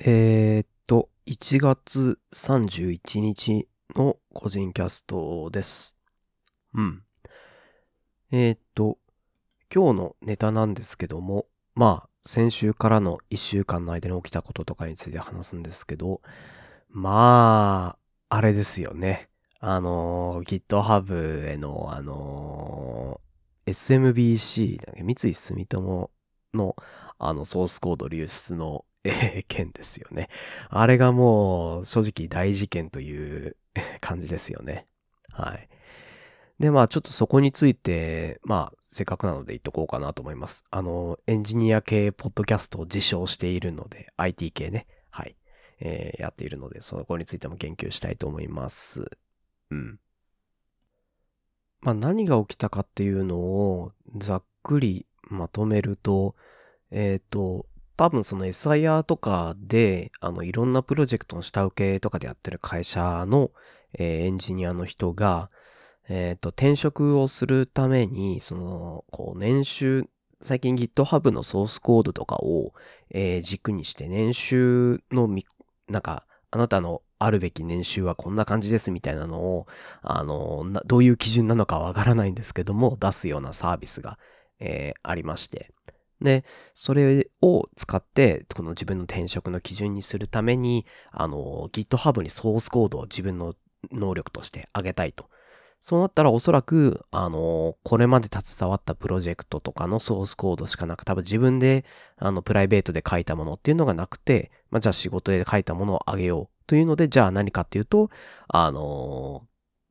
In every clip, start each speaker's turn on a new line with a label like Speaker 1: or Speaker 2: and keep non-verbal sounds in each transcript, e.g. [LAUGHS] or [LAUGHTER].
Speaker 1: えー、っと、1月31日の個人キャストです。うん。えー、っと、今日のネタなんですけども、まあ、先週からの1週間の間に起きたこととかについて話すんですけど、まあ、あれですよね。あの、GitHub への、あの、SMBC、三井住友の、あの、ソースコード流出の、えー件ですよね。あれがもう、正直大事件という [LAUGHS] 感じですよね。はい。で、まあ、ちょっとそこについて、まあ、せっかくなので言っとこうかなと思います。あの、エンジニア系ポッドキャストを自称しているので、IT 系ね。はい。えーやっているので、そこについても言及したいと思います。うん。まあ、何が起きたかっていうのをざっくりまとめると、えっ、と、多分その SIR とかで、あの、いろんなプロジェクトの下請けとかでやってる会社の、えーエンジニアの人が、えっ、と、転職をするために、その、こう、年収、最近 GitHub のソースコードとかを、えー軸にして、年収のみ、なんか、あなたのあるべき年収はこんな感じですみたいなのを、あの、どういう基準なのかわからないんですけども、出すようなサービスが、えーありまして。で、それを使って、この自分の転職の基準にするために、あの、GitHub にソースコードを自分の能力としてあげたいと。そうなったらおそらく、あの、これまで携わったプロジェクトとかのソースコードしかなく、多分自分で、あの、プライベートで書いたものっていうのがなくて、まあ、じゃあ仕事で書いたものをあげようというので、じゃあ何かっていうと、あの、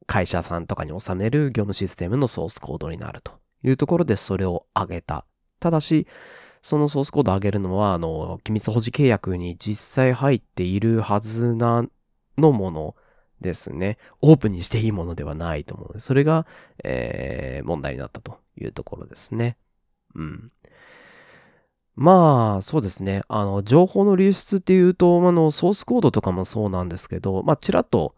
Speaker 1: 会社さんとかに収める業務システムのソースコードになるというところでそれをあげた。ただし、そのソースコードを上げるのは、あの、機密保持契約に実際入っているはずなのものですね。オープンにしていいものではないと思うので、それが、えー問題になったというところですね。うん。まあ、そうですね。あの、情報の流出っていうと、あの、ソースコードとかもそうなんですけど、まあ、ちらっと、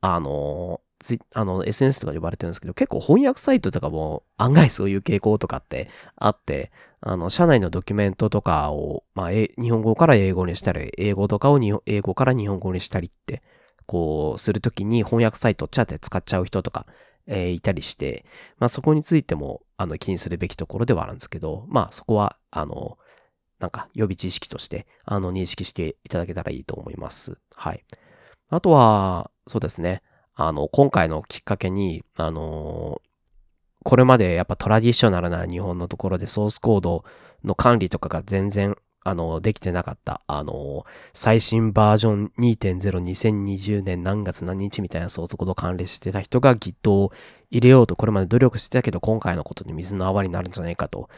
Speaker 1: あの、ツイあの、SNS とかで呼ばれてるんですけど、結構翻訳サイトとかも案外そういう傾向とかって [LAUGHS] あって、あの、社内のドキュメントとかを、まあ、日本語から英語にしたり、英語とかを英語から日本語にしたりって、こう、するときに翻訳サイトをチャって使っちゃう人とか、えーいたりして、まあ、そこについても、あの、気にするべきところではあるんですけど、まあ、そこは、あの、なんか予備知識として、あの、認識していただけたらいいと思います。はい。あとは、そうですね。あの、今回のきっかけに、あのこれまでやっぱトラディショナルな日本のところでソースコードの管理とかが全然、あの、できてなかった、あの、最新バージョン2.02020年何月何日みたいなソースコード管理してた人が Git を入れようとこれまで努力してたけど、今回のことで水の泡になるんじゃないかと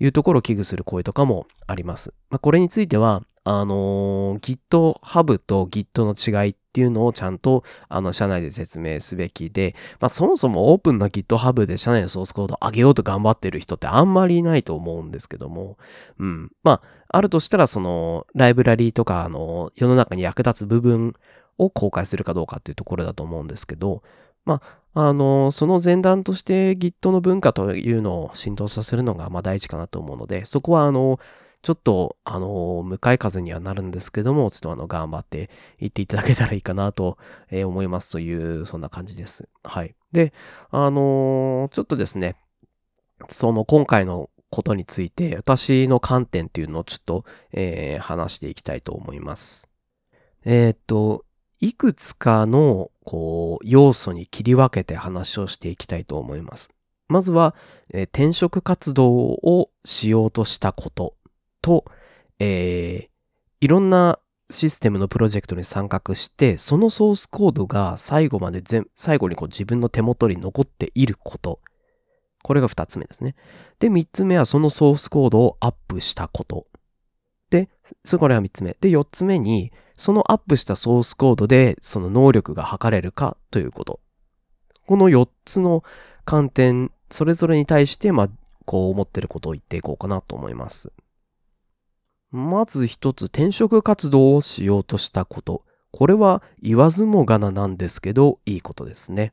Speaker 1: いうところを危惧する声とかもあります。まあ、これについては、あの GitHub と Git の違いっていうのをちゃんと、あの、社内で説明すべきで、まあ、そもそもオープンな GitHub で社内のソースコードを上げようと頑張ってる人ってあんまりいないと思うんですけども、うん。まあ、あるとしたら、その、ライブラリーとか、あの、世の中に役立つ部分を公開するかどうかっていうところだと思うんですけど、まあ、あの、その前段として Git の文化というのを浸透させるのが、まあ大事かなと思うので、そこは、あの、ちょっと、あの、向かい風にはなるんですけども、ちょっとあの、頑張っていっていただけたらいいかなと、えー思いますという、そんな感じです。はい。で、あのちょっとですね、その今回のことについて、私の観点っていうのをちょっと、えー話していきたいと思います。えっと、いくつかの、こう、要素に切り分けて話をしていきたいと思います。まずは、えー転職活動をしようとしたことと、えーいろんなシステムのプロジェクトに参画して、そのソースコードが最後まで全、最後にこう自分の手元に残っていること。これが二つ目ですね。で、三つ目はそのソースコードをアップしたこと。で、それが三つ目。で、四つ目に、そのアップしたソースコードでその能力が測れるかということ。この四つの観点、それぞれに対して、まあ、こう思ってることを言っていこうかなと思います。まず一つ、転職活動をしようとしたこと。これは言わずもがななんですけど、いいことですね。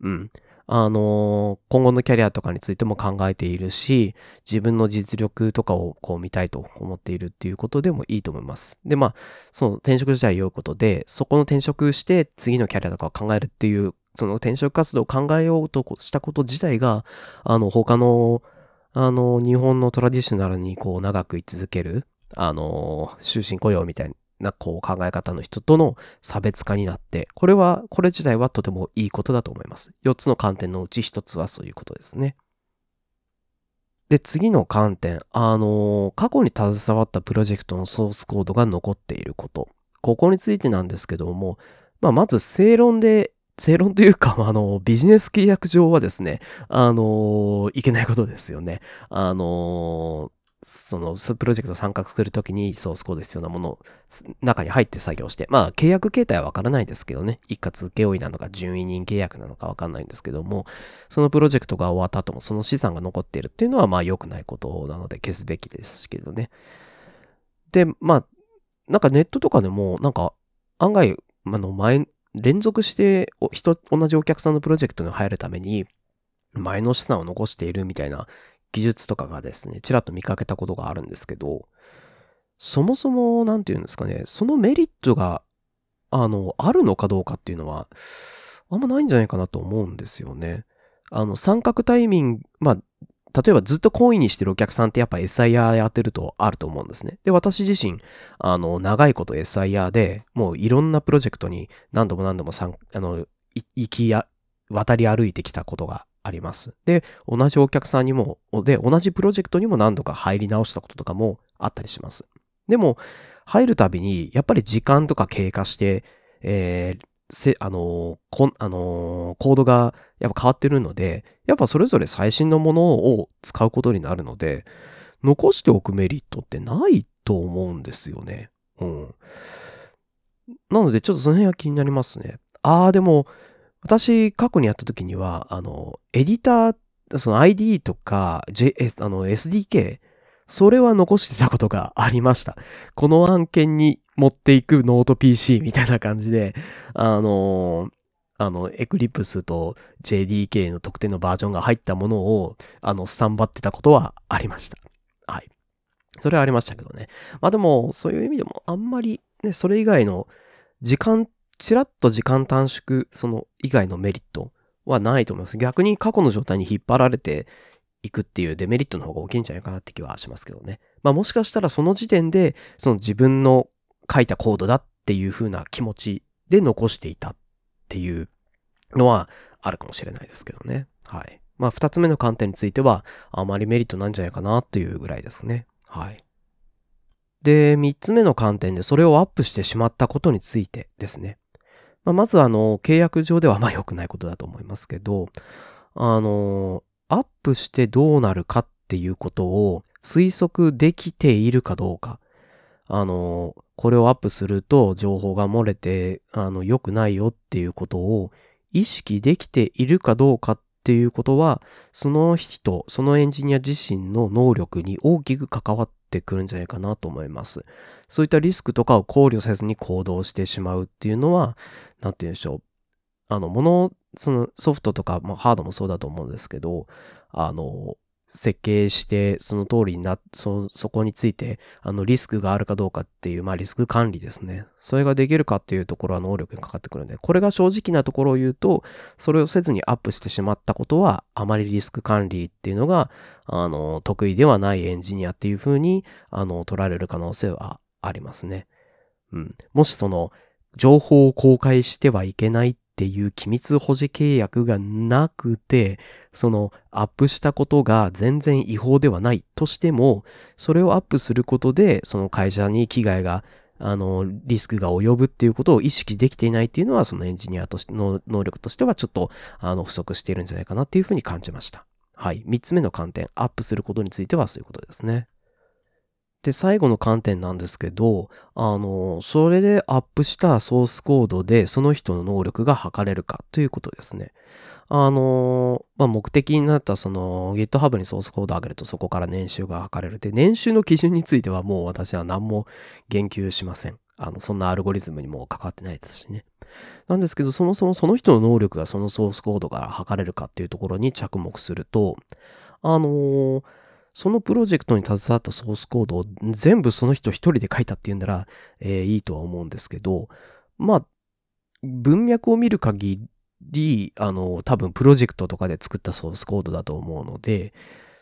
Speaker 1: うん。あの、今後のキャリアとかについても考えているし、自分の実力とかをこう見たいと思っているっていうことでもいいと思います。で、まあ、その転職自体良いことで、そこの転職して次のキャリアとかを考えるっていう、その転職活動を考えようとしたこと自体が、あの、他の、あの、日本のトラディショナルにこう長く居続ける、あの、終身雇用みたいなこう考え方の人との差別化になって、これは、これ自体はとてもいいことだと思います。4つの観点のうち1つはそういうことですね。で、次の観点、あの、過去に携わったプロジェクトのソースコードが残っていること。ここについてなんですけども、まあ、まず正論で、正論というか、あの、ビジネス契約上はですね、あの、いけないことですよね。あの、その、プロジェクト参画するときにソースコード必要なものを中に入って作業して、まあ、契約形態はわからないですけどね、一括請負なのか順位人契約なのかわかんないんですけども、そのプロジェクトが終わった後もその資産が残っているっていうのは、まあ、良くないことなので消すべきですけどね。で、まあ、なんかネットとかでも、なんか、案外、あの、前、連続して人、同じお客さんのプロジェクトに入るために、前の資産を残しているみたいな技術とかがですね、ちらっと見かけたことがあるんですけど、そもそも、なんていうんですかね、そのメリットが、あの、あるのかどうかっていうのは、あんまないんじゃないかなと思うんですよね。あの、三角タイミング、まあ、例えばずっとコインにしてるお客さんってやっぱ SIR やってるとあると思うんですね。で、私自身、あの、長いこと SIR で、もういろんなプロジェクトに何度も何度もあの、行きや、渡り歩いてきたことがあります。で、同じお客さんにも、で、同じプロジェクトにも何度か入り直したこととかもあったりします。でも、入るたびに、やっぱり時間とか経過して、えー、せ、あのこ、あのコードがやっぱ変わってるので、やっぱそれぞれ最新のものを使うことになるので、残しておくメリットってないと思うんですよね。うん。なので、ちょっとその辺は気になりますね。ああ、でも、私、過去にやった時には、あの、エディター、その IDE とか、JS、あの、SDK、それは残してたことがありました。この案件に持っていくノート PC みたいな感じで、あの、あの、エクリプスと JDK の特定のバージョンが入ったものを、あの、スタンバってたことはありました。はい。それはありましたけどね。まあでも、そういう意味でも、あんまり、ね、それ以外の時間ちらっと時間短縮、その以外のメリットはないと思います。逆に過去の状態に引っ張られていくっていうデメリットの方が大きいんじゃないかなって気はしますけどね。まあもしかしたらその時点で、その自分の書いたコードだっていう風な気持ちで残していたっていうのはあるかもしれないですけどね。はい。まあ二つ目の観点については、あまりメリットなんじゃないかなっていうぐらいですね。はい。で、三つ目の観点でそれをアップしてしまったことについてですね。まあ、まずあの、契約上ではまあ良くないことだと思いますけど、あの、アップしてどうなるかっていうことを推測できているかどうか。あの、これをアップすると情報が漏れて、あの、良くないよっていうことを意識できているかどうかっていうことは、その人、そのエンジニア自身の能力に大きく関わっててくるんじゃないかなと思います。そういったリスクとかを考慮せずに行動してしまうっていうのは、なんて言うんでしょう。あの、もの、そのソフトとか、まあ、ハードもそうだと思うんですけど、あの、設計して、その通りにな、そ、そこについて、あの、リスクがあるかどうかっていう、まあ、リスク管理ですね。それができるかっていうところは能力にかかってくるんで、これが正直なところを言うと、それをせずにアップしてしまったことは、あまりリスク管理っていうのが、あの、得意ではないエンジニアっていうふうに、あの、取られる可能性はありますね。うん。もしその、情報を公開してはいけないっていう機密保持契約がなくて、そのアップしたことが全然違法ではないとしても、それをアップすることで、その会社に危害が、あの、リスクが及ぶっていうことを意識できていないっていうのは、そのエンジニアとしての能力としてはちょっと、あの、不足しているんじゃないかなっていうふうに感じました。はい。三つ目の観点、アップすることについてはそういうことですね。で、最後の観点なんですけど、あの、それでアップしたソースコードでその人の能力が測れるかということですね。あの、まあ、目的になったその GitHub にソースコードを上げるとそこから年収が測れる。で、年収の基準についてはもう私は何も言及しません。あの、そんなアルゴリズムにも関わってないですしね。なんですけど、そもそもその人の能力がそのソースコードから測れるかっていうところに着目すると、あのー、そのプロジェクトに携わったソースコードを全部その人一人で書いたっていうんなら、えー、いいとは思うんですけど、まあ、文脈を見る限り、あの、多分プロジェクトとかで作ったソースコードだと思うので、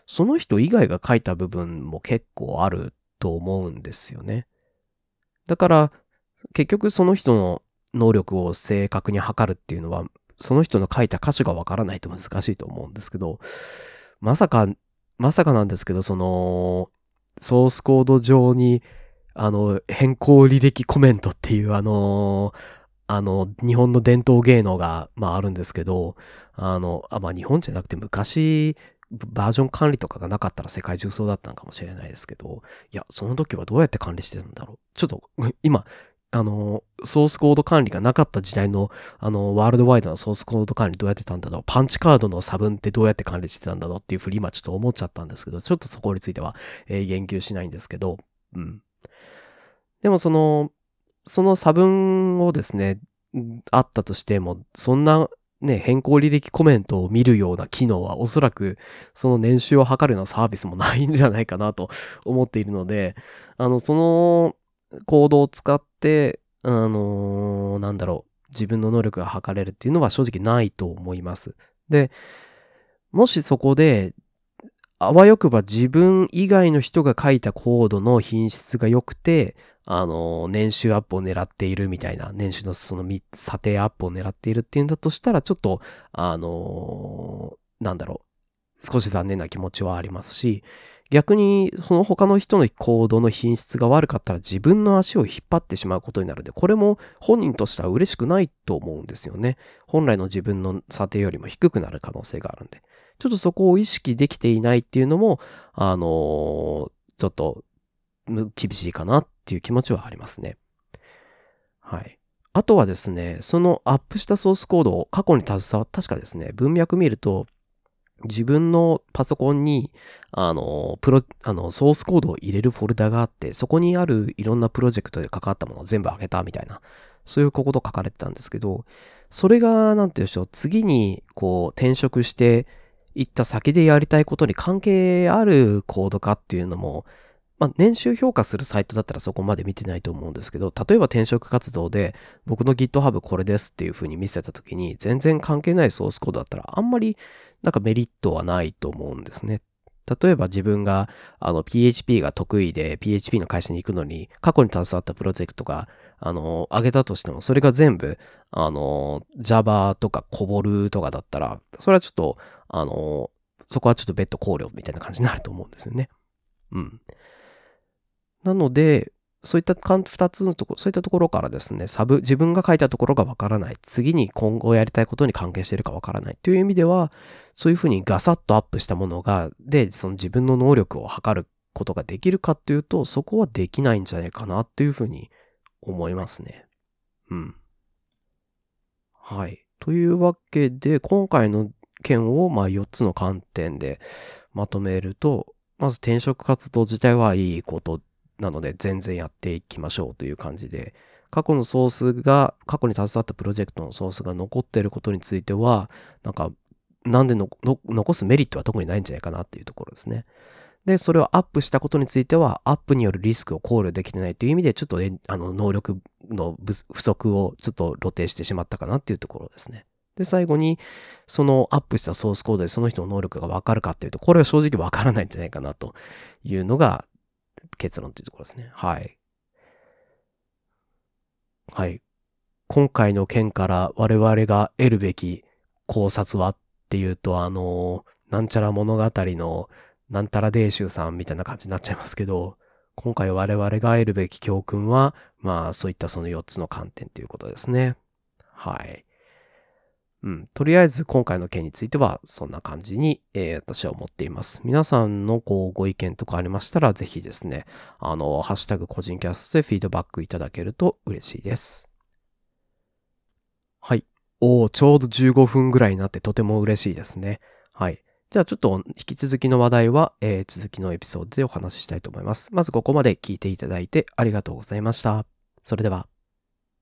Speaker 1: その人以外が書いた部分も結構あると思うんですよね。だから、結局その人の能力を正確に測るっていうのは、その人の書いた歌詞がわからないと難しいと思うんですけど、まさか、まさかなんですけど、その、ソースコード上に、あの、変更履歴コメントっていうあの、あの、日本の伝統芸能が、まああるんですけど、あの、あ、まあ日本じゃなくて昔、バージョン管理とかがなかったら世界中そうだったのかもしれないですけど、いや、その時はどうやって管理してたんだろう。ちょっと、今、あの、ソースコード管理がなかった時代の、あの、ワールドワイドなソースコード管理どうやってたんだろう。パンチカードの差分ってどうやって管理してたんだろうっていうふうに今ちょっと思っちゃったんですけど、ちょっとそこについては、えー、言及しないんですけど、うん。でもその、その差分をですね、あったとしても、そんなね、変更履歴コメントを見るような機能はおそらくその年収を測るようなサービスもないんじゃないかなと思っているので、あの、そのコードを使って、あのー、なんだろう、自分の能力が測れるっていうのは正直ないと思います。で、もしそこで、あわよくば自分以外の人が書いたコードの品質が良くて、あの、年収アップを狙っているみたいな、年収のその査定アップを狙っているっていうんだとしたら、ちょっと、あの、なんだろう、少し残念な気持ちはありますし、逆にその他の人の行動の品質が悪かったら自分の足を引っ張ってしまうことになるので、これも本人としては嬉しくないと思うんですよね。本来の自分の査定よりも低くなる可能性があるんで。ちょっとそこを意識できていないっていうのも、あのー、ちょっと厳しいかなっていう気持ちはありますね。はい。あとはですね、そのアップしたソースコードを過去に携わった、確かですね、文脈見ると、自分のパソコンに、あの、プロ、あの、ソースコードを入れるフォルダがあって、そこにあるいろんなプロジェクトで関わったものを全部あげたみたいな、そういうこと書かれてたんですけど、それが、なんて言うでしょう、次に、こう、転職していった先でやりたいことに関係あるコードかっていうのも、まあ、年収評価するサイトだったらそこまで見てないと思うんですけど、例えば転職活動で僕の GitHub これですっていう風に見せた時に全然関係ないソースコードだったらあんまりなんかメリットはないと思うんですね。例えば自分があの PHP が得意で PHP の会社に行くのに過去に携わったプロジェクトがあの上げたとしてもそれが全部あの Java とか COBOL とかだったらそれはちょっとあのそこはちょっと別途考慮みたいな感じになると思うんですよね。うん。なので、そういった二つのところ、そういったところからですね、サブ、自分が書いたところがわからない。次に今後やりたいことに関係しているかわからない。という意味では、そういうふうにガサッとアップしたものが、で、その自分の能力を測ることができるかっていうと、そこはできないんじゃないかなっていうふうに思いますね。うん。はい。というわけで、今回の件をまあ4つの観点でまとめると、まず転職活動自体はいいことなので全然やっていきましょうという感じで、過去のソースが、過去に携わったプロジェクトのソースが残っていることについては、なんか、なんで残すメリットは特にないんじゃないかなっていうところですね。で、それをアップしたことについては、アップによるリスクを考慮できてないという意味で、ちょっと、あの、能力の不足をちょっと露呈してしまったかなっていうところですね。で、最後に、そのアップしたソースコードでその人の能力がわかるかっていうと、これは正直わからないんじゃないかなというのが結論というところですね。はい。はい。今回の件から我々が得るべき考察はっていうと、あの、なんちゃら物語のなんたらデーシュさんみたいな感じになっちゃいますけど、今回我々が得るべき教訓は、まあそういったその4つの観点ということですね。はい。うん、とりあえず今回の件についてはそんな感じに、えー、私は思っています。皆さんのこうご意見とかありましたら、ぜひですね、あの、ハッシュタグ個人キャストでフィードバックいただけると嬉しいです。はい。おお、ちょうど15分ぐらいになってとても嬉しいですね。はい。じゃあちょっと引き続きの話題は、えー、続きのエピソードでお話ししたいと思います。まずここまで聞いていただいてありがとうございました。それでは。